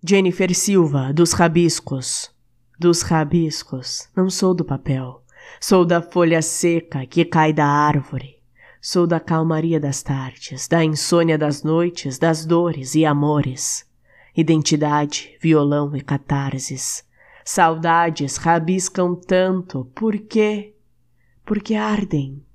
Jennifer Silva, dos rabiscos. Dos rabiscos, não sou do papel. Sou da folha seca que cai da árvore. Sou da calmaria das tardes, da insônia das noites, das dores e amores. Identidade, violão e catarses. Saudades rabiscam tanto, por quê? Porque ardem